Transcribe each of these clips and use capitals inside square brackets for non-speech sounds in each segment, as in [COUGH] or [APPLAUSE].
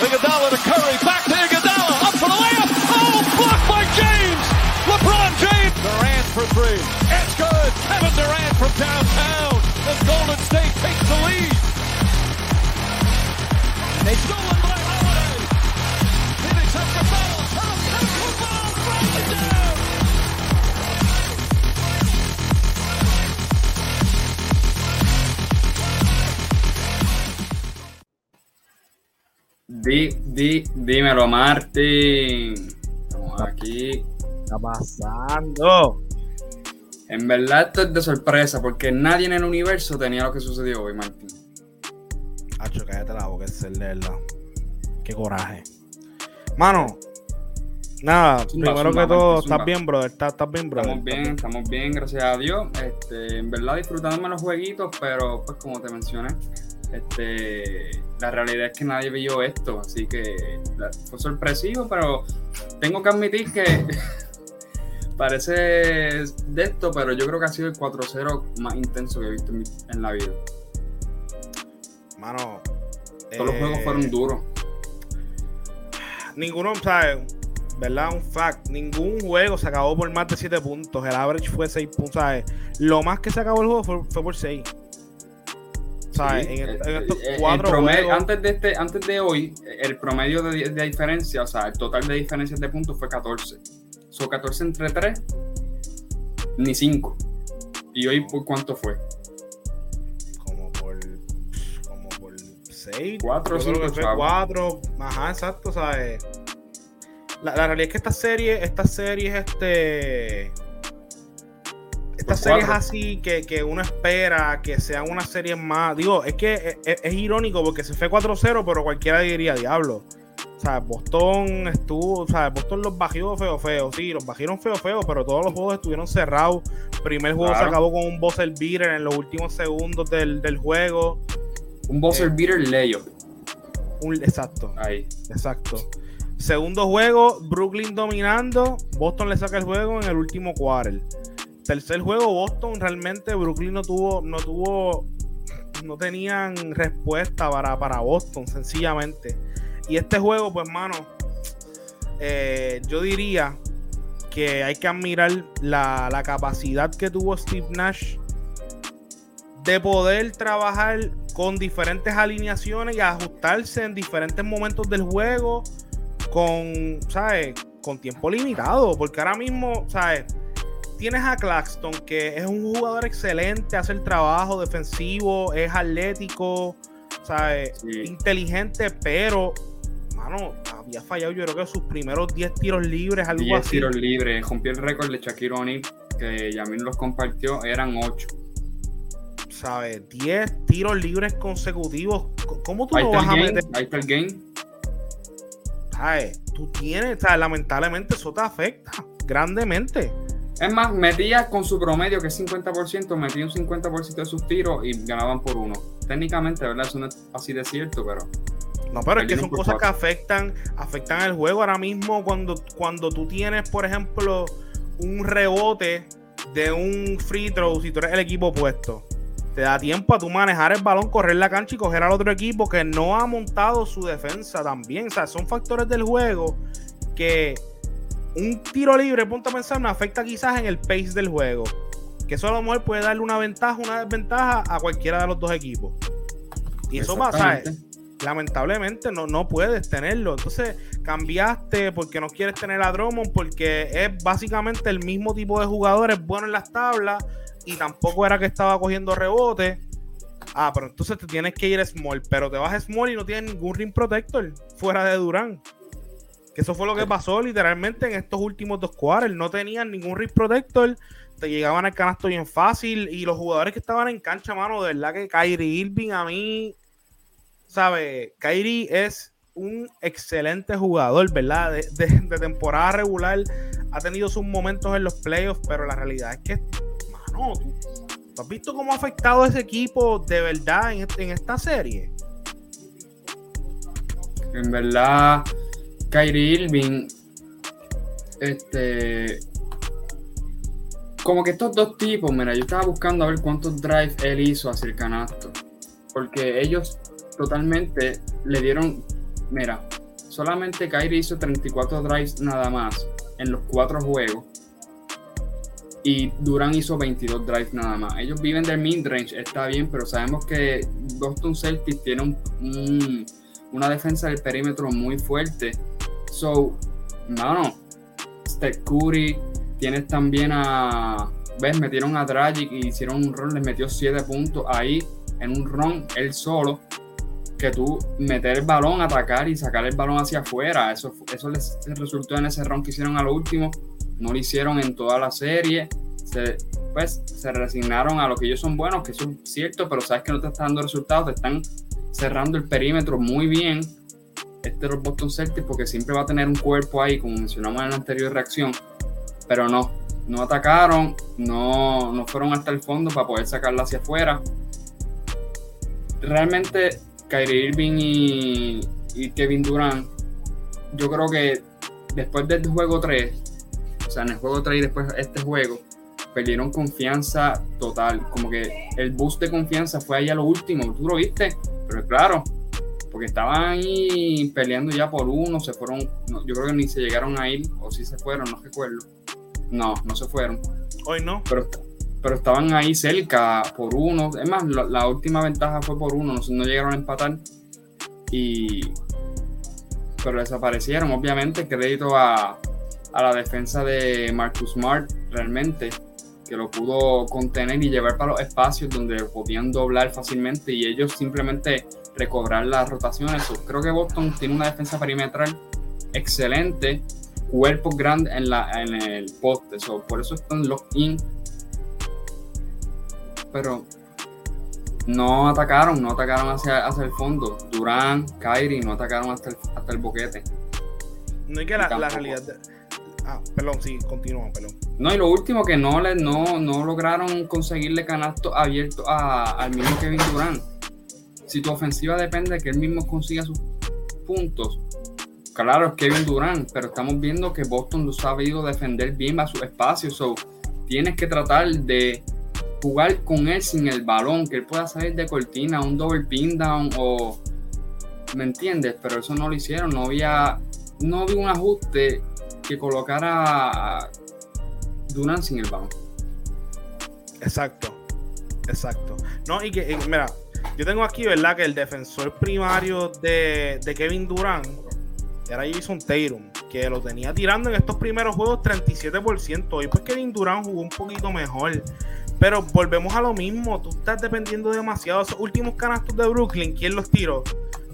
Iguodala to Curry, back to Iguodala, up for the layup. Oh, blocked by James. LeBron James. Durant for three. It's good. Kevin Durant from downtown. The Golden Di, dímelo, Martín. Estamos aquí. ¿Qué está pasando? En verdad esto es de sorpresa porque nadie en el universo tenía lo que sucedió hoy, Martín. Hacho, cállate la boca, es el de verdad. Qué coraje. Mano, nada, Zumba, primero zumba, que todo, zumba. ¿estás bien, brother? ¿Estás, estás bien, brother? Estamos bien, estamos bien, gracias a Dios. Este, en verdad disfrutándome los jueguitos, pero pues como te mencioné, este, la realidad es que nadie vio esto, así que fue sorpresivo, pero tengo que admitir que [LAUGHS] parece de esto, pero yo creo que ha sido el 4-0 más intenso que he visto en, mi- en la vida. Mano. Todos los eh, juegos fueron duros. Ninguno, ¿sabes? ¿Verdad? Un fact. Ningún juego se acabó por más de 7 puntos. El average fue 6 puntos, ¿sabes? Lo más que se acabó el juego fue, fue por 6. ¿Sabes? Sí, en, eh, en estos eh, el cuatro promedio- juegos. antes, de este, antes de hoy, el promedio de, de diferencia, o sea, el total de diferencias de puntos fue 14. Son 14 entre 3, ni 5. ¿Y hoy por cuánto fue? como por como por 6 Cuatro o yo creo cinco que fue chavos. 4 ajá exacto sabes la, la realidad es que esta serie esta serie es este estas series así que, que uno espera que sean unas series más digo es que es, es- es irónico porque se fue 4-0 pero cualquiera diría diablo o sea, Boston estuvo, o sea, Boston los bajó feo, feo, sí, los bajaron feo, feo, pero todos los juegos estuvieron cerrados. Primer juego se acabó con un buzzer beater en los últimos segundos del, del juego. Un buzzer Eh. beater layup. Un, exacto, Ahí. exacto. Segundo juego, Brooklyn dominando. Boston le saca el juego en el último quarter. Tercer juego, Boston realmente Brooklyn no tuvo, no tuvo, no tenían respuesta para, para Boston, sencillamente. Y este juego, pues, mano, eh, yo diría que hay que admirar la, la capacidad que tuvo Steve Nash de poder trabajar con diferentes alineaciones y ajustarse en diferentes momentos del juego con, ¿sabes? Con tiempo limitado, porque ahora mismo, ¿sabes? Tienes a Claxton, que es un jugador excelente, hace el trabajo defensivo, es atlético, ¿sabes? Sí. Inteligente, pero, mano, había fallado yo creo que sus primeros 10 tiros libres, algo 10 así. tiros libres. Rompió el récord de Shaquille O'Neal, que Yamin los compartió, eran 8. ¿Sabes? 10 tiros libres consecutivos. ¿Cómo tú está vas a meter? Ahí está el game. ¿Sabes? Tú tienes, sea, lamentablemente eso te afecta grandemente. Es más, metía con su promedio, que es 50%, metía un 50% de sus tiros y ganaban por uno. Técnicamente, ¿verdad? Eso no es así de cierto, pero No, pero es que son cosas que afectan, afectan el juego. Ahora mismo, cuando, cuando tú tienes, por ejemplo, un rebote de un free throw, si tú eres el equipo opuesto, te da tiempo a tú manejar el balón, correr la cancha y coger al otro equipo que no ha montado su defensa también. O sea, son factores del juego que un tiro libre, ponte a pensar, me afecta quizás en el pace del juego. Que eso a lo mejor puede darle una ventaja, una desventaja a cualquiera de los dos equipos. Y eso pasa, Exactamente. lamentablemente no, no puedes tenerlo. Entonces cambiaste porque no quieres tener a Drummond porque es básicamente el mismo tipo de jugador, es bueno en las tablas y tampoco era que estaba cogiendo rebote. Ah, pero entonces te tienes que ir small, pero te vas small y no tienes ningún rim protector fuera de Durán. Eso fue lo que pasó literalmente en estos últimos dos quarters. No tenían ningún rim protector, te llegaban al canasto bien fácil y los jugadores que estaban en cancha, mano, de verdad que Kyrie Irving a mí sabe, Kyrie es un excelente jugador, ¿verdad? De, temporada regular ha tenido sus momentos en los playoffs, pero la realidad es que, mano, ¿tú, has visto cómo ha afectado a ese equipo de verdad en, en esta serie? En verdad, Kyrie Irving, este, como que estos dos tipos, mira, yo estaba buscando a ver cuántos drives él hizo hacia el canasto, porque ellos totalmente, le dieron, mira, solamente Kyrie hizo 34 drives nada más en los cuatro juegos. Y Durán hizo 22 drives nada más. Ellos viven del mid-range, está bien, pero sabemos que Boston Celtics tiene una defensa del perímetro muy fuerte. So, no, Steph Curry, tienes también a. ¿Ves? Metieron a Dragic y hicieron un run, les metió 7 puntos ahí en un run, él solo que tú meter el balón, atacar y sacar el balón hacia afuera. Eso, eso les resultó en ese round que hicieron a lo último. No lo hicieron en toda la serie. Se, pues se resignaron a lo que ellos son buenos, que eso es cierto, pero sabes que no te están dando resultados, te están cerrando el perímetro muy bien. Este es los Boston Celtics porque siempre va a tener un cuerpo ahí, como mencionamos en la anterior reacción, pero no, no atacaron, no, no fueron hasta el fondo para poder sacarla hacia afuera. Realmente Kyrie Irving y, Kevin Durant, yo creo que después del juego 3, o sea, en el juego 3 y después de este juego, perdieron confianza total. Como que el boost de confianza fue ahí a lo último. Tú lo viste, pero claro, porque estaban ahí peleando ya por uno, se fueron, yo creo que ni se llegaron a ir, o si se fueron, no recuerdo. No, no se fueron. Hoy no. Pero pero estaban ahí cerca por uno. Es más, la, última ventaja fue por uno, no, llegaron a empatar. Y, pero desaparecieron. Obviamente, crédito a, a la defensa de Marcus Smart, realmente, que lo pudo contener y llevar para los espacios donde podían doblar fácilmente y ellos simplemente recobrar las rotaciones. Creo que Boston tiene una defensa perimetral excelente, cuerpos grandes en, la, en el poste. por eso están los in pero no atacaron, no atacaron hacia, hacia el fondo. Durán, Kyrie no atacaron hasta el, hasta el boquete. No hay que la, realidad. Ah, perdón, sí, continúa, perdón. No, y lo último que no le, no, no lograron conseguirle canasto abierto al mismo Kevin Durán. Si tu ofensiva depende de que él mismo consiga sus puntos, claro, es Kevin Durán, pero estamos viendo que Boston lo ha sabido defender bien a su espacio. So, tienes que tratar de jugar con él sin el balón, que él pueda salir de cortina, un double pin down o. ¿Me entiendes? Pero eso no lo hicieron, no había, no había un ajuste que colocara a Duran sin el balón. Exacto, exacto. No, y que, mira, yo tengo aquí, ¿verdad? Que el defensor primario de, de Kevin Durant era Jason Tatum, que lo tenía tirando en estos primeros juegos 37%. Y pues Kevin Durant jugó un poquito mejor. Pero volvemos a lo mismo, tú estás dependiendo demasiado. Esos últimos canastos de Brooklyn, ¿quién los tiró?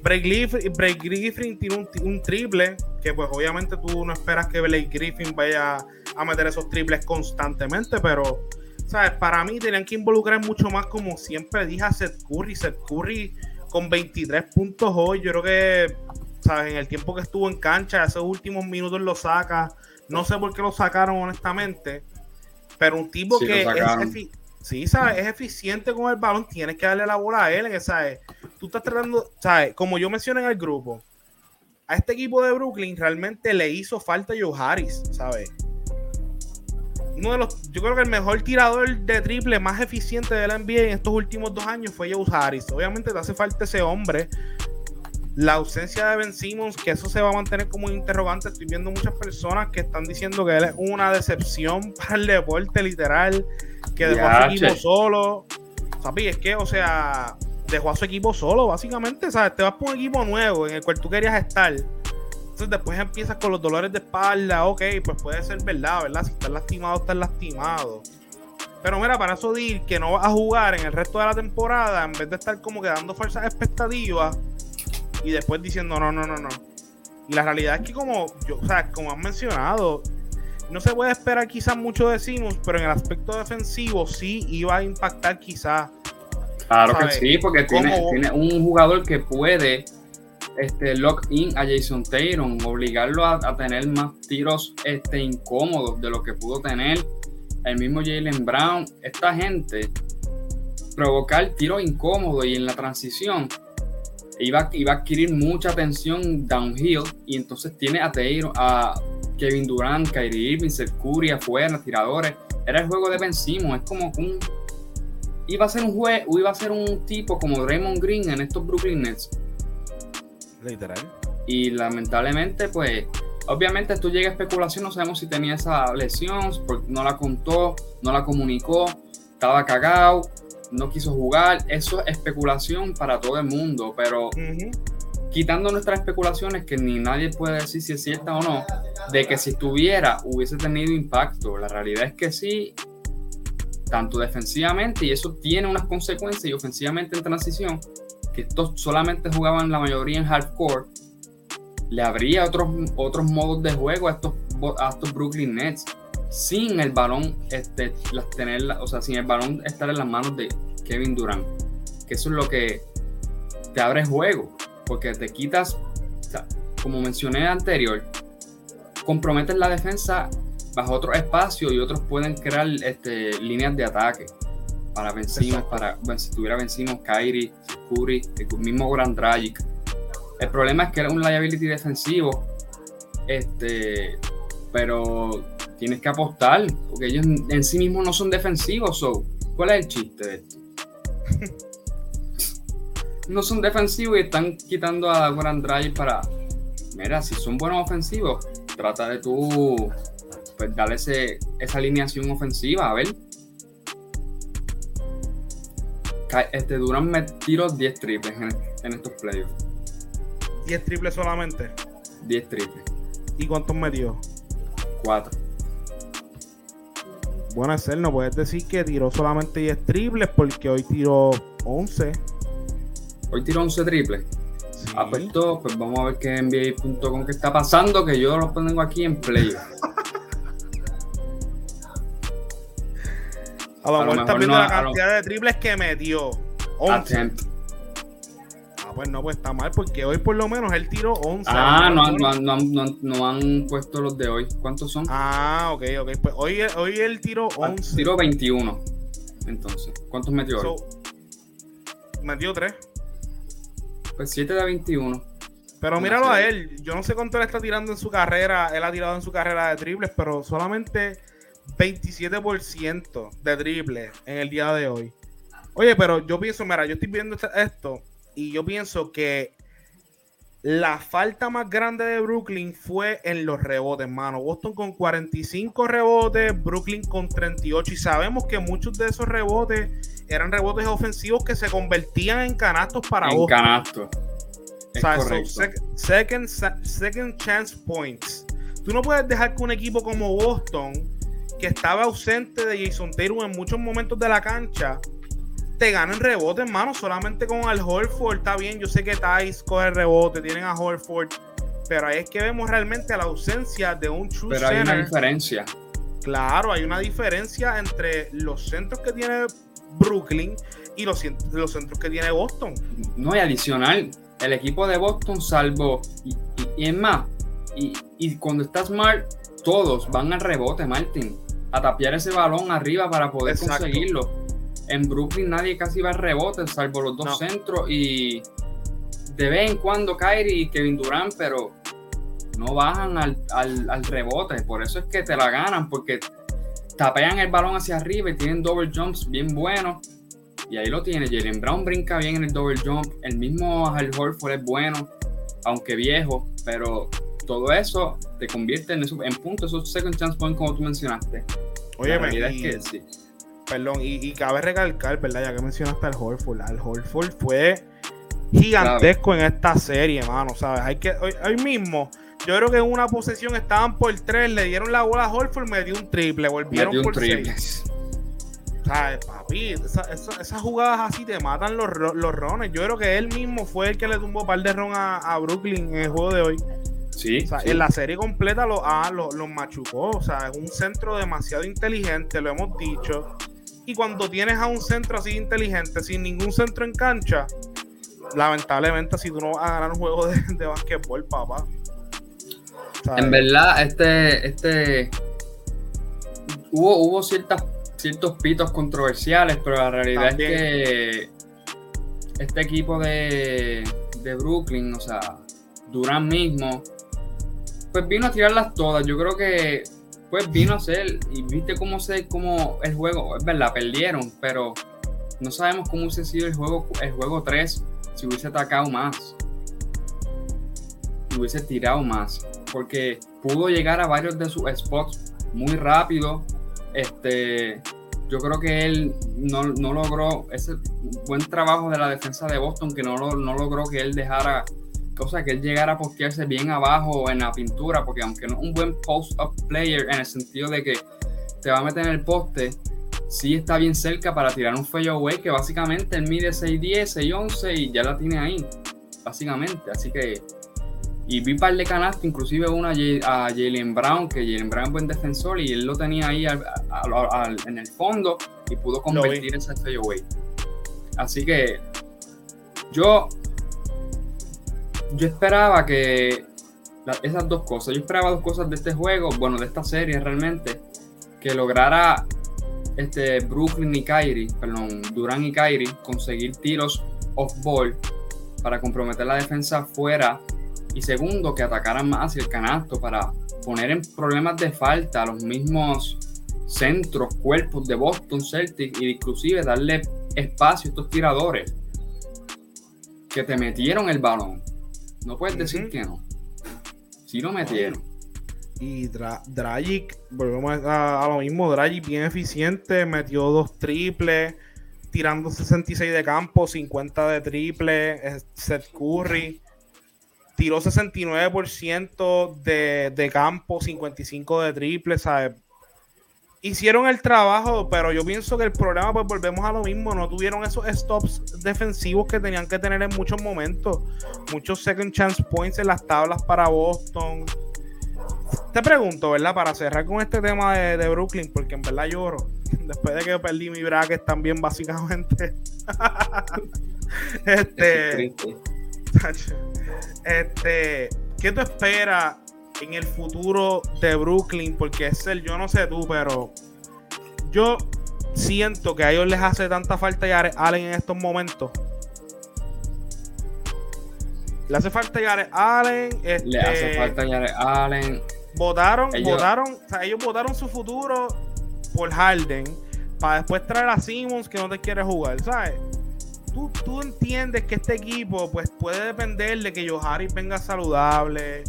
Blake Griffin, tiró un, triple, que pues obviamente tú no esperas que Blake Griffin vaya a meter esos triples constantemente, pero, ¿sabes? Para mí tenían que involucrar mucho más, como siempre dije, a Seth Curry. Seth Curry con 23 puntos hoy, yo creo que, ¿sabes? En el tiempo que estuvo en cancha, esos últimos minutos lo saca. No sé por qué lo sacaron, honestamente pero un tipo que es, sí, ¿sabes? es eficiente con el balón, tienes que darle la bola a él. ¿sabes? Tú estás tratando, ¿sabes? Como yo mencioné en el grupo, a este equipo de Brooklyn realmente le hizo falta Joe Harris, ¿sabes? Uno de los, yo creo que el mejor tirador de triple más eficiente de la NBA en estos últimos dos años fue Joe Harris. Obviamente te hace falta ese hombre, la ausencia de Ben Simmons, que eso se va a mantener como un interrogante. Estoy viendo muchas personas que están diciendo que él es una decepción [LAUGHS] para el deporte, literal, que dejó a su equipo solo. ¿Sabes? Es que, o sea, dejó a su equipo solo, básicamente. ¿Sabes? Te vas por un equipo nuevo en el cual tú querías estar. Entonces después empiezas con los dolores de espalda. Ok, pues puede ser verdad, ¿verdad? Si estás lastimado, estás lastimado. Pero mira, para eso decir que no vas a jugar en el resto de la temporada, en vez de estar como que dando falsas expectativas y después diciendo no, no, no, no. Y la realidad es que como, yo, o sea, como han mencionado, no se puede esperar quizás mucho de Simmons, pero en el aspecto defensivo sí iba a impactar quizás. Claro que sí, porque tiene, tiene, un jugador que puede este, lock in a Jason Taylor, obligarlo a, tener más tiros este, incómodos de lo que pudo tener el mismo Jalen Brown. Esta gente provocar tiros incómodos y en la transición iba, a adquirir mucha atención downhill y entonces tiene a Taylor, a Kevin Durant, Kyrie Irving, Curry afuera, tiradores. Era el juego de Ben es como un iba a ser un juez, iba a ser un tipo como Draymond Green en estos Brooklyn Nets. Literal. Y lamentablemente, pues, obviamente esto llega a especulación, no sabemos si tenía esa lesión, porque no la contó, no la comunicó, estaba cagado, no quiso jugar. Eso es especulación para todo el mundo, pero quitando nuestras especulaciones, que ni nadie puede decir si es cierta o no, de que si estuviera hubiese tenido impacto. La realidad es que sí, tanto defensivamente, y eso tiene unas consecuencias, y ofensivamente en transición, que estos solamente jugaban la mayoría en hardcore, le habría otros, otros modos de juego a estos, a estos Brooklyn Nets sin el balón este, las tener, o sea, sin el balón estar en las manos de Kevin Durant. Que eso es lo que te abre juego, porque te quitas, como mencioné anterior, comprometes la defensa bajo otro espacio y otros pueden crear este, líneas de ataque para vencinos, para si tuviera vencinos Kyrie, Curry, el mismo Grand Dragic. El problema es que era un liability defensivo, este, pero tienes que apostar, porque ellos en sí mismos no son defensivos. ¿Cuál es el chiste de esto? [LAUGHS] no son defensivos y están quitando a Grand Drive para. Mira, si son buenos ofensivos, trata de tú pues darle esa alineación ofensiva, a ver. Este Durán me tiró 10 triples en, estos playoffs. 10 triples solamente. 10 triples. ¿Y cuántos metió? 4. Bueno, él, no puedes decir que tiró solamente 10 triples porque hoy tiró 11. Hoy tiró 11 triples. Sí. Ah, pues, pues vamos a ver qué NBA.com que está pasando, que yo lo pongo aquí en play. [LAUGHS] A lo mejor estás viendo la cantidad de triples que metió. 11. Ah, pues no, pues está mal, porque hoy por lo menos él tiró 11. Ah, no, no, no, no, han puesto los de hoy. ¿Cuántos son? Ah, ok, ok. Pues hoy, hoy él tiró 11. Ah, tiró 21. Entonces, ¿cuántos metió hoy? Metió 3. Pues 7 de 21. Pero míralo a él. Yo no sé cuánto él está tirando en su carrera. Él ha tirado en su carrera de triples, pero solamente 27% de triple en el día de hoy. Oye, pero yo pienso, mira, yo estoy viendo esto y yo pienso que la falta más grande de Brooklyn fue en los rebotes, mano. Boston con 45 rebotes, Brooklyn con 38. Y sabemos que muchos de esos rebotes eran rebotes ofensivos que se convertían en canastos para en Boston. canastos. O sea, second, second chance points. Tú no puedes dejar que un equipo como Boston que estaba ausente de Jason Taylor en muchos momentos de la cancha, te ganan rebote, hermano. Solamente con Al Horford está bien. Yo sé que Tice coge rebote, tienen a Horford, pero ahí es que vemos realmente la ausencia de un true Pero hay una diferencia. Claro, hay una diferencia entre los centros que tiene Brooklyn y los, los centros que tiene Boston. No, y adicional, el equipo de Boston, salvo, y, y, es más, y, y, cuando está Smart, todos van al rebote, Martin a tapiar ese balón arriba para poder conseguirlo. En Brooklyn nadie casi va al rebote, salvo los dos centros y de vez en cuando Kyrie y Kevin Durant, pero no bajan al, rebote. Por eso es que te la ganan, porque tapean el balón hacia arriba y tienen double jumps bien buenos. Y ahí lo tiene. Jalen Brown brinca bien en el double jump. El mismo Al Horford es bueno, aunque viejo, pero todo eso te convierte en, eso, en puntos, esos second chance points como tú mencionaste. Oye, la es que sí. Perdón, y, cabe recalcar, ¿verdad? Ya que mencionaste al Horford, al Horford fue gigantesco en esta serie, mano, ¿sabes? Hay que, hoy, mismo, yo creo que en una posesión estaban por tres, le dieron la bola a Horford, me dio un triple, volvieron por triple. seis. ¿Sabes, papi? esas jugadas así te matan los, los rones. Yo creo que él mismo fue el que le tumbó un par de ron a, a Brooklyn en el juego de hoy. Sí, En la serie completa los ah, lo, machucó. O sea, es un centro demasiado inteligente, lo hemos dicho. Y cuando tienes a un centro así inteligente, sin ningún centro en cancha, lamentablemente, si tú no vas a ganar un juego de, de basquetbol, papá. en verdad, este, este. Hubo, hubo ciertas, ciertos pitos controversiales, pero la realidad es que este equipo de, de Brooklyn, o sea, Durán mismo, pues vino a tirarlas todas. Yo creo que pues vino a ser y viste cómo se cómo el juego, es verdad, perdieron, pero No sabemos cómo hubiese sido el juego, el juego 3 si hubiese atacado más. Si hubiese tirado más. Porque pudo llegar a varios de sus spots muy rápido. Este, yo creo que él no, logró ese buen trabajo de la defensa de Boston, que no, no logró que él dejara, cosa que él llegara a postearse bien abajo en la pintura, porque aunque no es un buen post-up player en el sentido de que te va a meter en el poste, sí está bien cerca para tirar un away que básicamente él mide 6'10, 6'11 y ya la tiene ahí, básicamente. Así que y vi par de canastas, inclusive una a Jalen Brown, que Jalen Brown es buen defensor y él lo tenía ahí en el fondo y pudo convertir ese fadeaway. Así que yo, yo esperaba que esas dos cosas, yo esperaba dos cosas de este juego, bueno, de esta serie realmente, que lograra este Brooklyn y Kyrie, perdón, Durán y Kyrie conseguir tiros off ball para comprometer la defensa fuera y segundo, que atacaran más hacia el canasto para poner en problemas de falta a los mismos centros, cuerpos de Boston Celtics e inclusive darle espacio a estos tiradores que te metieron el balón. No puedes decir que no. Sí lo metieron. Y Dragic, volvemos a, lo mismo, Dragic bien eficiente, metió dos triples, tirando 66 de campo, 50 de triple, Seth Curry tiró 69% de, de campo, 55% de triple, ¿sabes? Hicieron el trabajo, pero yo pienso que el problema, pues volvemos a lo mismo, no tuvieron esos stops defensivos que tenían que tener en muchos momentos. Muchos second chance points en las tablas para Boston. Te pregunto, ¿verdad? Para cerrar con este tema de, de Brooklyn, porque en verdad lloro. [LAUGHS] Después de que perdí mi bracket también, básicamente. [LAUGHS] este. [LAUGHS] Este, ¿qué tú esperas en el futuro de Brooklyn? Porque es el, yo no sé tú, pero yo siento que a ellos les hace tanta falta Jared Allen en estos momentos. Le hace falta Jared Allen. Le hace este, falta Jared Allen. Votaron, votaron, o sea, ellos votaron su futuro por Harden para después traer a Simmons que no te quiere jugar, ¿sabes? tú, entiendes que este equipo pues puede depender de que Johari venga saludable,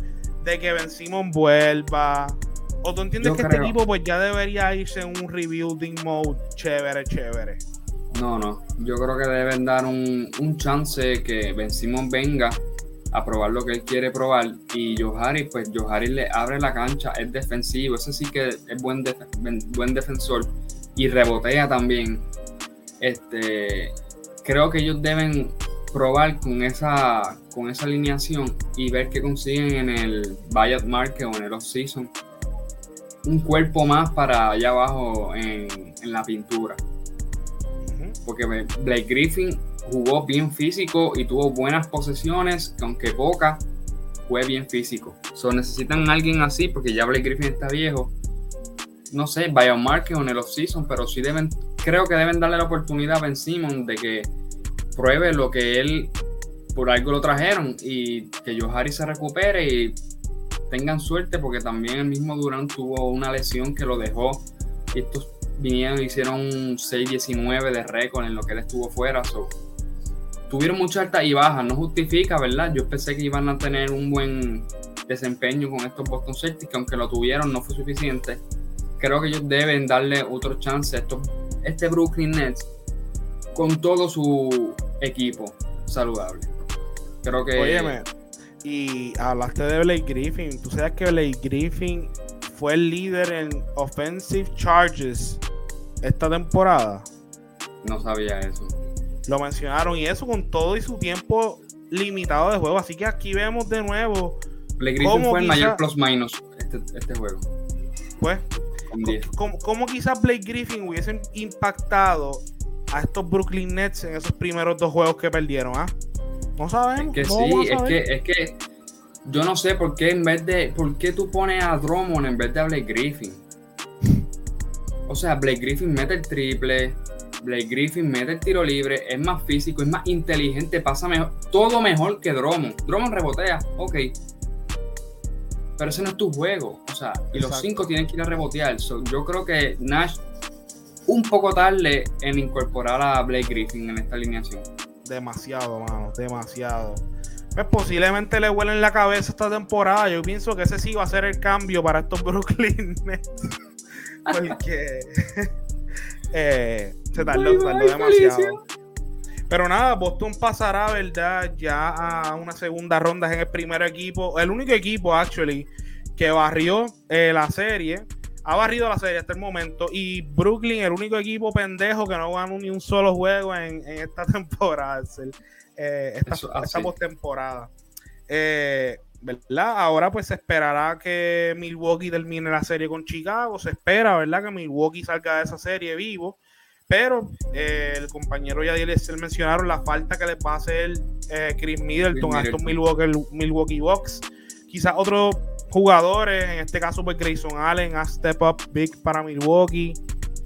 de que Ben Simon vuelva. O tú entiendes que este equipo pues ya debería irse en un rebuilding mode chévere, chévere. No, no. Yo creo que deben dar un, chance que Ben Simon venga a probar lo que él quiere probar. Y Johari, pues Johari le abre la cancha, es defensivo, ese sí que es buen, buen defensor y rebotea también. Este, creo que ellos deben probar con esa, con esa alineación y ver qué consiguen en el buyout market o en el off-season. Un cuerpo más para allá abajo en, la pintura. Porque Blake Griffin jugó bien físico y tuvo buenas posesiones, aunque pocas, fue bien físico. So, necesitan a alguien así porque ya Blake Griffin está viejo. No sé, buyout market o en el off-season, pero sí deben creo que deben darle la oportunidad a Ben Simon de que pruebe lo que él por algo lo trajeron y que Johari se recupere y tengan suerte porque también el mismo Durán tuvo una lesión que lo dejó y estos vinieron hicieron un 6-19 de récord en lo que él estuvo fuera. tuvieron mucha alta y baja, no justifica, ¿verdad? Yo pensé que iban a tener un buen desempeño con estos Boston Celtics, que aunque lo tuvieron no fue suficiente. Creo que ellos deben darle otro chance a estos este Brooklyn Nets con todo su equipo saludable. Creo que. Óyeme, y hablaste de Blake Griffin. Tú sabes que Blake Griffin fue el líder en offensive charges esta temporada. No sabía eso. Lo mencionaron y eso con todo y su tiempo limitado de juego. Así que aquí vemos de nuevo. Blake Griffin fue el mayor plus minus este, este juego. Pues, ¿Cómo, quizás Blake Griffin hubiesen impactado a estos Brooklyn Nets en esos primeros dos juegos que perdieron? ¿ah? No sabemos. Es que sí, es que, es que yo no sé por qué en vez de. ¿Por qué tú pones a Drummond en vez de a Blake Griffin? O sea, Blake Griffin mete el triple. Blake Griffin mete el tiro libre, es más físico, es más inteligente, pasa mejor, todo mejor que Drummond. Drummond rebotea, ok, pero ese no es tu juego. O sea, y los cinco tienen que ir a rebotear. yo creo que Nash un poco tarde en incorporar a Blake Griffin en esta alineación. Demasiado, mano, demasiado. Pues posiblemente le huelen la cabeza esta temporada. Yo pienso que ese sí va a ser el cambio para estos [LAUGHS] Brooklyn Nets. Porque [LAUGHS] eh, se tardó, demasiado. Pero nada, Boston pasará, ¿verdad? Ya a una segunda ronda en el primer equipo. El único equipo, actually, que barrió eh, la serie. Ha barrido la serie hasta el momento. Y Brooklyn, el único equipo pendejo que no ganó ni un solo juego en, esta [LAUGHS] temporada. Eh, esta, esta postemporada. Eh, ¿verdad? Ahora pues se esperará que Milwaukee termine la serie con Chicago. Se espera, ¿verdad? Que Milwaukee salga de esa serie vivo. Pero eh, el compañero ya les mencionaron la falta que le va a hacer eh, Chris Middleton a estos Milwaukee, Milwaukee Bucks. Quizás otros jugadores, en este caso pues Grayson Allen a step up big para Milwaukee.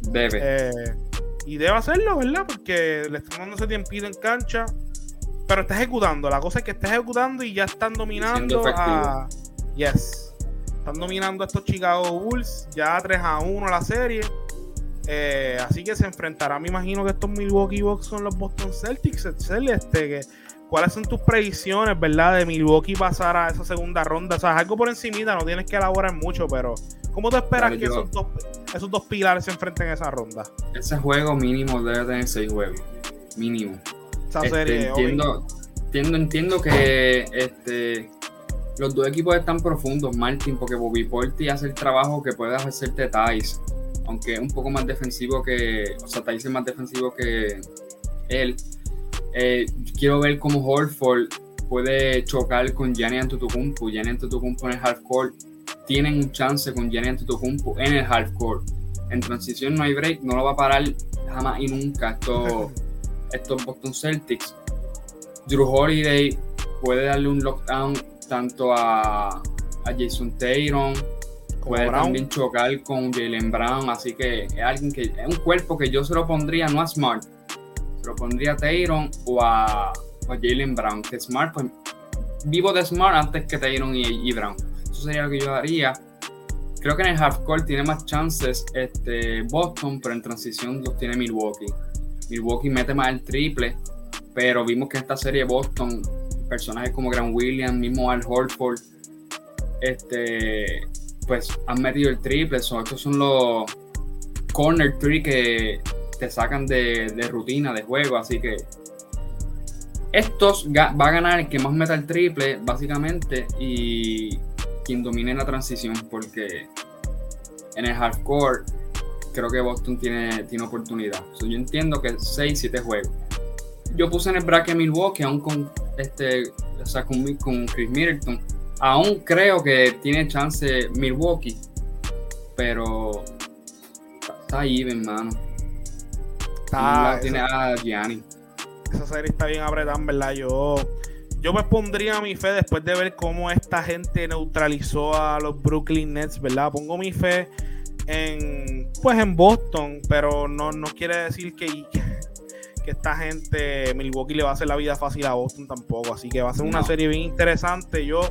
Debe. Eh, y debe hacerlo, ¿verdad? Porque le están dando ese tiempito en cancha. Pero está ejecutando. La cosa es que está ejecutando y ya están dominando a. Yes. Están dominando a estos Chicago Bulls. Ya 3 a 1 la serie. Eh, así que se enfrentará, me imagino que estos Milwaukee Bucks son los Boston Celtics. Este, que, ¿Cuáles son tus predicciones, verdad, de Milwaukee pasar a esa segunda ronda? O sea, algo por encimita, no tienes que elaborar mucho, pero ¿cómo te esperas que esos, dos, esos dos pilares se enfrenten en esa ronda? Ese juego mínimo debe tener seis juegos. Mínimo. Este, entiendo, entiendo, entiendo que este, los dos equipos están profundos, Martin, porque Bobby Porti hace el trabajo que puede hacerte Thais, aunque es un poco más defensivo que, o sea, Thais es más defensivo que él. Eh, quiero ver cómo Horford puede chocar con Gianni Antetokounmpo. Gianni Antetokounmpo en el half court tienen un chance con Gianni Antetokounmpo en el half court. En transición no hay break, no lo va a parar jamás y nunca. Esto [LAUGHS] estos Boston Celtics. Drew Holiday puede darle un lockdown tanto a, Jason Taylor, puede también chocar con Jalen Brown, así que es alguien que es un cuerpo que yo se lo pondría no a Smart, lo pondría a Taylor o a, Jalen Brown, que Smart, pues vivo de Smart antes que Taylor y, Brown. Eso sería lo que yo haría. Creo que en el half tiene más chances este, Boston, pero en transición los tiene Milwaukee. Milwaukee mete más el triple, pero vimos que en esta serie Boston, personajes como Grant Williams, mismo Al Horford, este, pues han metido el triple. estos son los corner three que te sacan de, rutina, de juego. Así que estos va a ganar el que más meta el triple, básicamente, y quien domine la transición, porque en el hardcore creo que Boston tiene, tiene oportunidad. yo entiendo que 6, 7 juegos. Yo puse en el bracket Milwaukee, aún con este, o sea, con, Chris Middleton. Aún creo que tiene chance Milwaukee, pero está ahí, hermano. Está, tiene a Gianni. Esa serie está bien apretada, ¿verdad? Yo, yo me pondría mi fe después de ver cómo esta gente neutralizó a los Brooklyn Nets, ¿verdad? Pongo mi fe en pues en Boston, pero no, no quiere decir que, que esta gente Milwaukee le va a hacer la vida fácil a Boston tampoco, así que va a ser una serie bien interesante. Yo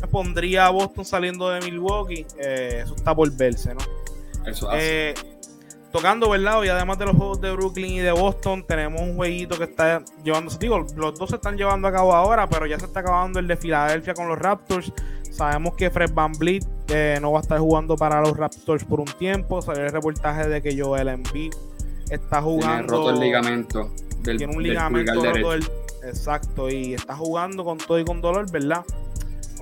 me pondría a Boston saliendo de Milwaukee, eh, eso está por verse, ¿no? Eso eh, tocando, ¿verdad? Y además de los juegos de Brooklyn y de Boston, tenemos un jueguito que está llevándose. Digo, los dos se están llevando a cabo ahora, pero ya se está acabando el de Filadelfia con los Raptors. Sabemos que Fred Van Vliet eh, no va a estar jugando para los Raptors por un tiempo. Salió el reportaje de que Joel Embiid está jugando. Tiene roto el ligamento. Del, tiene un ligamento roto. exacto, y está jugando con todo y con dolor, ¿verdad?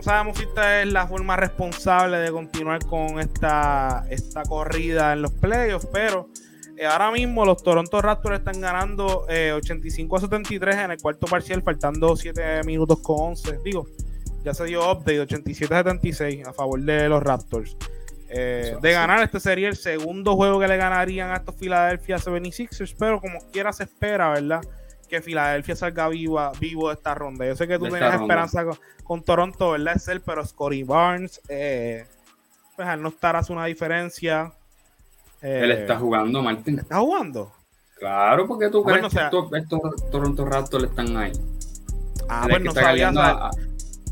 No sabemos si esta es la forma responsable de continuar con esta, esta corrida en los playoffs, pero eh, ahora mismo los Toronto Raptors están ganando 85 eh, a 73 en el cuarto parcial, faltando 7 minutos con 11. Digo, ya se dio update 87-76 a favor de los Raptors. Eh, de ganar, este sería el segundo juego que le ganarían a estos Philadelphia 76ers, pero como quiera se espera, ¿verdad? Que Filadelfia salga viva, vivo de esta ronda. Yo sé que tú tenías esperanza con, Toronto, ¿verdad? Es él, pero Scotty Barnes, eh, pues al no estar hace una diferencia. él está jugando, Martín. ¿Está jugando? Claro, porque tú crees que estos, Toronto Raptors están ahí. Ah, pues no sabía,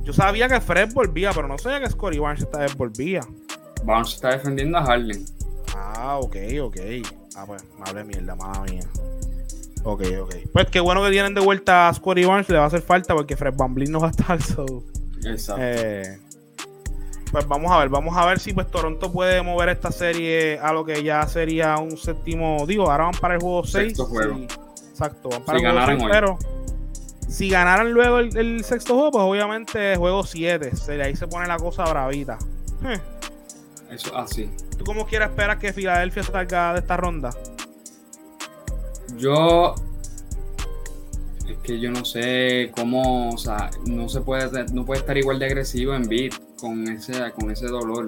yo sabía que Fred volvía, pero no sabía que Scotty Barnes esta vez volvía. Barnes está defendiendo a Harden. Ah, ok, ok. Ah, pues, hablé mierda, mala mía. Ok, ok. Pues qué bueno que tienen de vuelta a Scotty Barnes, le va a hacer falta porque Fred Van no va a estar. So, Exacto. eh, pues vamos a ver, vamos a ver si pues Toronto puede mover esta serie a lo que ya sería un séptimo, digo, ahora van para el juego 6. Sexto juego. exacto, van para Si el juego ganaran 6, hoy. pero si ganaran luego el, el sexto juego, pues obviamente juego 7, ahí se pone la cosa bravita. Eh, Eso así. ¿Tú cómo quieres esperar que Filadelfia salga de esta ronda? Yo. Es que yo no sé cómo. O sea, no se puede, no puede estar igual de agresivo en beat con ese, con ese dolor.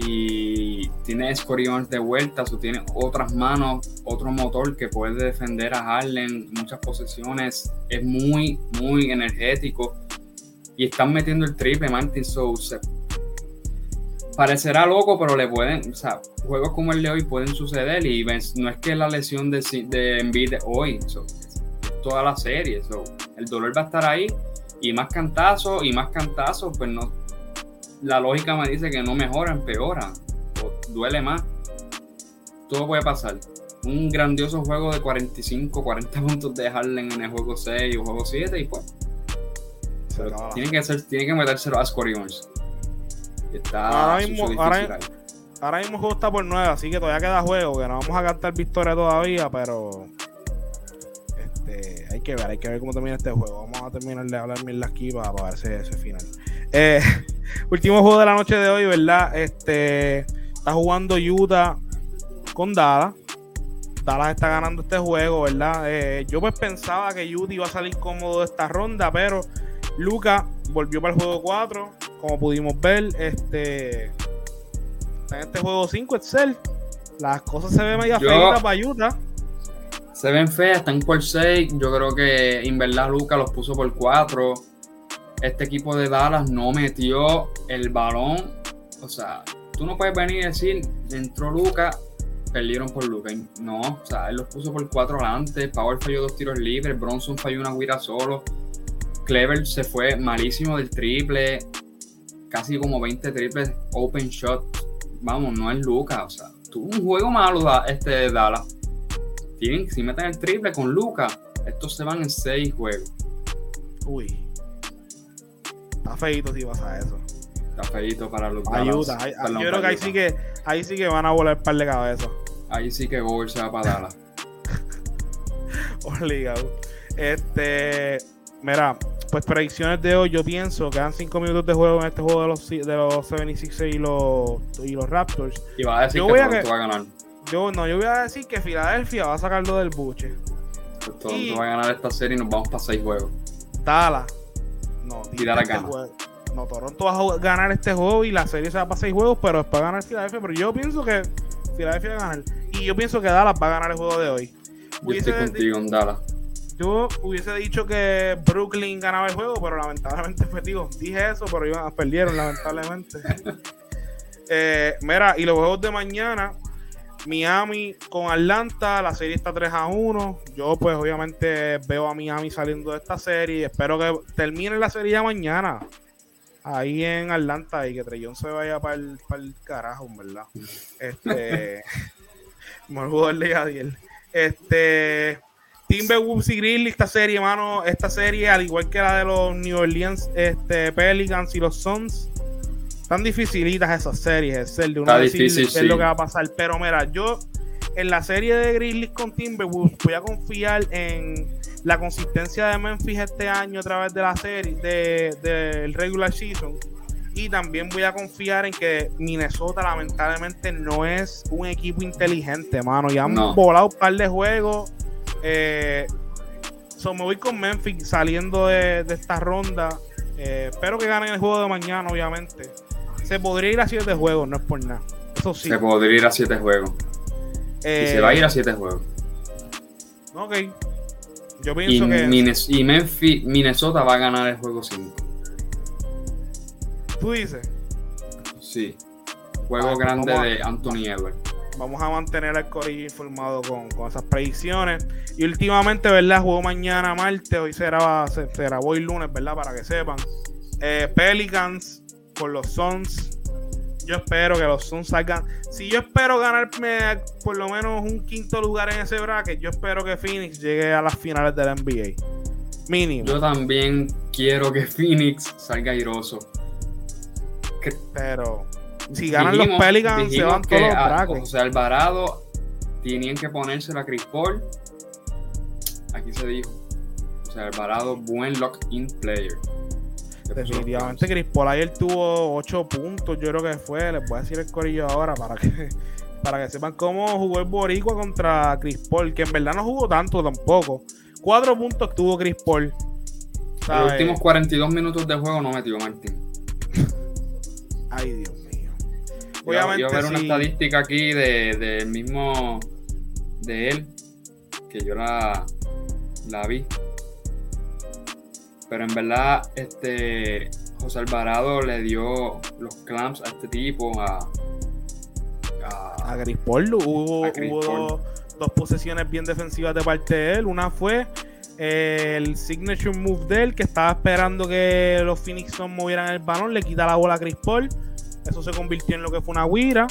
Y tiene Barnes de vuelta, o tiene otras manos, otro motor que puede defender a Harden, muchas posesiones. Es muy, muy energético. Y están metiendo el triple, Martin. So, se- parecerá loco, pero le pueden, o sea, juegos como el de hoy pueden suceder y no es que la lesión de, de Embiid hoy, so, toda la serie, so, el dolor va a estar ahí y más cantazos y más cantazos, pues no, la lógica me dice que no mejora, empeora, o duele más, todo puede pasar. Un grandioso juego de 45, 40 puntos de Harden en el juego 6 o juego 7 y pues pero tiene que, ser, tiene que metérselo a. Y Está Ahora mismo- ahora- mismo el juego está por 9, así que todavía queda juego, que no vamos a cantar victoria todavía, pero este, hay que ver, hay que ver cómo termina este juego. Vamos a terminar de hablar mil aquí para, para ver ese, ese final. Eh, [LAUGHS] último juego de la noche de hoy, ¿verdad? Este está jugando Utah con Dallas. Dallas está ganando este juego, ¿verdad? Eh, yo pues pensaba que Utah iba a salir cómodo de esta ronda, pero Luca volvió para el juego 4, como pudimos ver, este en este juego 5 Excel. Las cosas se ven medio feitas para Utah. Se ven feas, están por 6. Yo creo que en verdad Luca los puso por 4. Este equipo de Dallas no metió el balón. O sea, tú no puedes venir y decir, entró Luca, perdieron por Luca. No, o sea, él los puso por 4 adelante. Power falló dos tiros libres. Bronson falló una guira solo. Clever se fue malísimo del triple. Casi como 20 triples open shot. Vamos, no es Luca. O sea, tuvo un juego malo da- este de Dallas. Tienen, si meten el triple con Luca, estos se van en 6 juegos. Uy. Está feito si pasa eso. Está feíto para los Dallas. Ayuda. Yo creo que ahí sí que ahí sí que van a volar par de cabezas. Ahí sí que Gobert se va para Dallas. [LAUGHS] Obligado. Este. Mira, pues predicciones de hoy. Yo pienso que dan 5 minutos de juego en este juego de los, de los 76 y los, y los Raptors. Y va a decir Yo que voy a que- va a ganar. Yo no, yo voy a decir que Filadelfia va a sacarlo del buche. Toronto Y- va a ganar esta serie y nos vamos para 6 juegos. Dallas. No, Y este gana. juego- No, Toronto va a ganar este juego y la serie se va para seis juegos, pero después va a ganar Filadelfia. Pero yo pienso que Filadelfia va a ganar. Y yo pienso que Dallas va a ganar el juego de hoy. Yo estoy contigo en Dallas. Yo hubiese dicho que Brooklyn ganaba el juego, pero lamentablemente, pues digo, dije eso, pero iban, perdieron, lamentablemente. [LAUGHS] Eh, mira, y los juegos de mañana, Miami con Atlanta, la serie está 3 a 1. Yo, pues, obviamente, veo a Miami saliendo de esta serie espero que termine la serie ya mañana. Ahí en Atlanta y que Trellón se vaya para [LAUGHS] [LAUGHS] el, para el carajo, verdad. Este. mejor jugador de Yadiel. Este. Timberwolves y Grizzlies, esta serie, mano, esta serie, al igual que la de los New Orleans este, Pelicans y los Suns, están dificilitas esas series, es el de Está decir difícil, es lo que va a pasar. Pero mira, yo en la serie de Grizzlies con Timberwolves voy a confiar en la consistencia de Memphis este año a través de la serie, de- del regular season. Y también voy a confiar en que Minnesota lamentablemente no es un equipo inteligente, mano. Ya han No. volado un par de juegos. Eh, so, me voy con Memphis saliendo de, de esta ronda. Eh, espero que ganen el juego de mañana, obviamente. Se podría ir a siete juegos, no es por nada. Eso sí. Se podría ir a 7 juegos. Eh, y se va a ir a 7 juegos. Ok. Yo Y, pienso que. Minnes- y Memphis, Minnesota va a ganar el juego 5. Tú dices. Sí. Juego Ah, grande de Anthony Edwards. Vamos a mantener al Corillo informado con, con esas predicciones. Y últimamente, ¿verdad? Juego mañana martes, hoy será, se, se grabó hoy lunes, ¿verdad? Para que sepan. Eh, Pelicans con los Suns. Yo espero que los Suns salgan. Si yo espero ganarme por lo menos un quinto lugar en ese bracket, yo espero que Phoenix llegue a las finales de la NBA. Mínimo. Yo también quiero que Phoenix salga airoso. Pero si ganan los Pelicans, se van todos los brackets. O sea, Alvarado tenían que ponerse la Chris Paul. Aquí se dijo. O sea, Alvarado, buen lock-in player. Definitivamente Chris Paul ayer tuvo 8 puntos, yo creo que fue. Les voy a decir el corillo ahora para que, [LAUGHS] para que sepan cómo jugó el Boricua contra Chris Paul, que en verdad no jugó tanto tampoco. 4 puntos tuvo Chris Paul. Los últimos 42 minutos de juego no metió Martín. Ay, Dios. Obviamente, yo, a ver una estadística aquí del de, mismo de él, que yo la, la vi. Pero en verdad, este José Alvarado le dio los clamps a este tipo, a. A, a Hubo, hubo dos, posesiones bien defensivas de parte de él. Una fue el signature move de él, que estaba esperando que los Phoenix movieran el balón, le quita la bola a Chris Paul. Eso se convirtió en lo que fue una guira.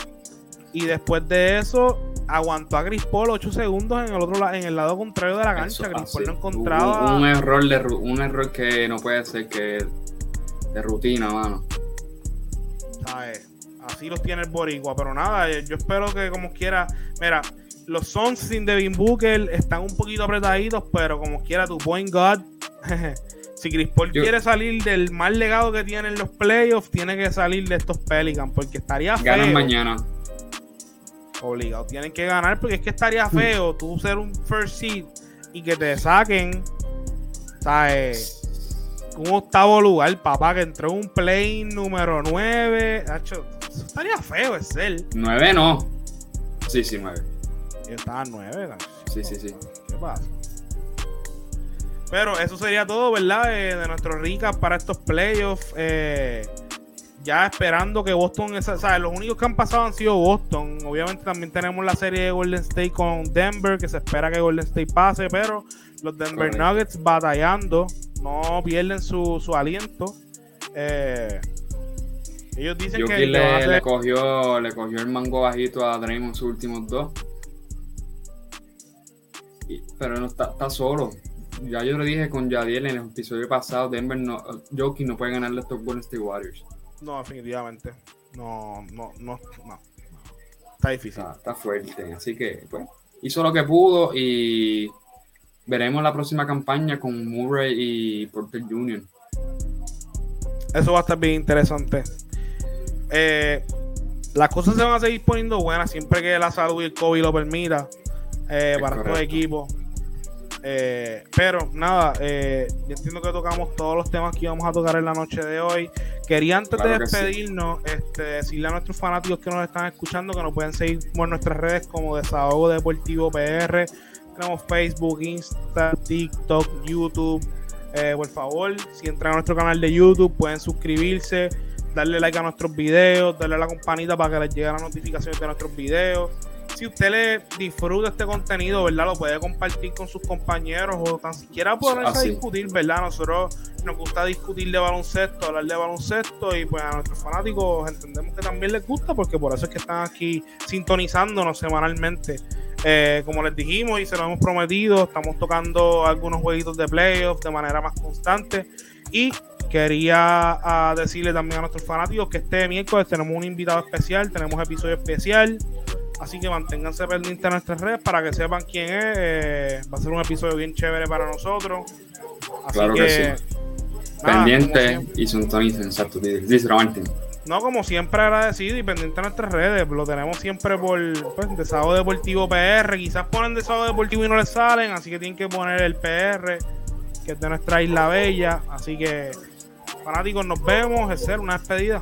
Y después de eso, aguantó a Chris Paul 8 segundos en el otro en el lado contrario de la cancha. Chris Paul no encontraba. Un, error de un error que no puede ser que de rutina, mano. Así los tiene el Boricua. Pero nada, eh, yo espero que como quiera. Mira, los Suns sin Devin Booker están un poquito apretaditos, pero como quiera, tu point God. [LAUGHS] si Chris Paul quiere salir del mal legado que tienen los playoffs, tiene que salir de estos Pelicans, porque estaría feo. Ganan mañana. Obligado tienen que ganar porque es que estaría feo tú ser un first seed y que te saquen ¿sabes? un octavo lugar papá que entró un play número 9 eso estaría feo es él 9 no. Sí sí 9 estaba 9 sí sí sí. ¿qué pasa? Pero eso sería todo ¿verdad? Eh, de nuestro recap para estos playoffs eh ya esperando que Boston, o sea, los únicos que han pasado han sido Boston. Obviamente también tenemos la serie de Golden State con Denver, que se espera que Golden State pase, pero los Denver Nuggets batallando, no pierden su, aliento. Eh, ellos dicen que le, cogió, le cogió el mango bajito a Draymond sus últimos dos. pero no está, está solo. Ya yo lo dije con Jadiel en el episodio pasado, Denver no, Jokic no puede ganarle a estos Golden State Warriors. No, definitivamente. No, no, no, no. Está difícil. Está, fuerte. Así que, pues, hizo lo que pudo y veremos la próxima campaña con Murray y Porter Jr. Eso va a estar bien interesante. Eh, las cosas se van a seguir poniendo buenas siempre que la salud y el COVID lo permita eh, para estos equipos. Eh, pero nada, eh, yo entiendo que tocamos todos los temas que íbamos a tocar en la noche de hoy. Quería antes de despedirnos, este, decirle a nuestros fanáticos que nos están escuchando que nos pueden seguir por nuestras redes como Desahogo Deportivo PR. Tenemos Facebook, Insta, TikTok, YouTube. Eh, por favor, si entran a nuestro canal de YouTube, pueden suscribirse, darle like a nuestros videos, darle a la campanita para que les lleguen las notificaciones de nuestros videos si usted le disfruta este contenido, ¿verdad? Lo puede compartir con sus compañeros o tan siquiera ponerse a discutir, ¿verdad? Nosotros nos gusta discutir de baloncesto, hablar de baloncesto y pues a nuestros fanáticos entendemos que también les gusta porque por eso es que están aquí sintonizándonos semanalmente. Eh, como les dijimos y se lo hemos prometido, estamos tocando algunos jueguitos de playoffs de manera más constante y quería ah, decirle también a nuestros fanáticos que este miércoles tenemos un invitado especial, tenemos episodio especial. Así que manténganse pendientes en nuestras redes para que sepan quién es. Eh, va a ser un episodio bien chévere para nosotros. Así claro que, sí. pendiente y exacto. Dice Martín. No, como siempre agradecido y pendiente a nuestras redes. Lo tenemos siempre por pues, Desado Deportivo PR. Quizás ponen Desado Deportivo y no les salen, así que tienen que poner el PR, que es de nuestra isla bella. Así que, fanáticos, nos vemos. Es ser una despedida.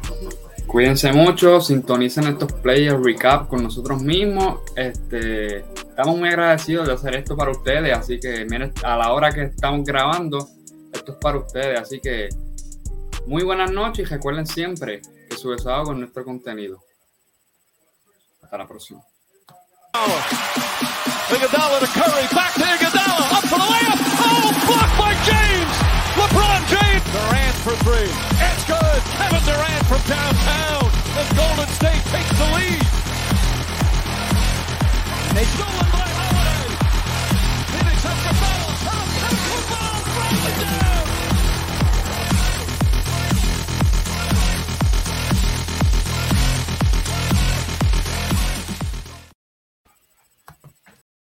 Cuídense mucho, sintonicen estos players recap con nosotros mismos. Este, estamos muy agradecidos de hacer esto para ustedes, así que a la hora que estamos grabando, esto es para ustedes. Así que muy buenas noches y recuerden siempre que su deseo con nuestro contenido. Hasta la próxima. LeBron James. Durant for for three. It's good. Kevin Durant from downtown. The Golden State takes the lead. They stole it.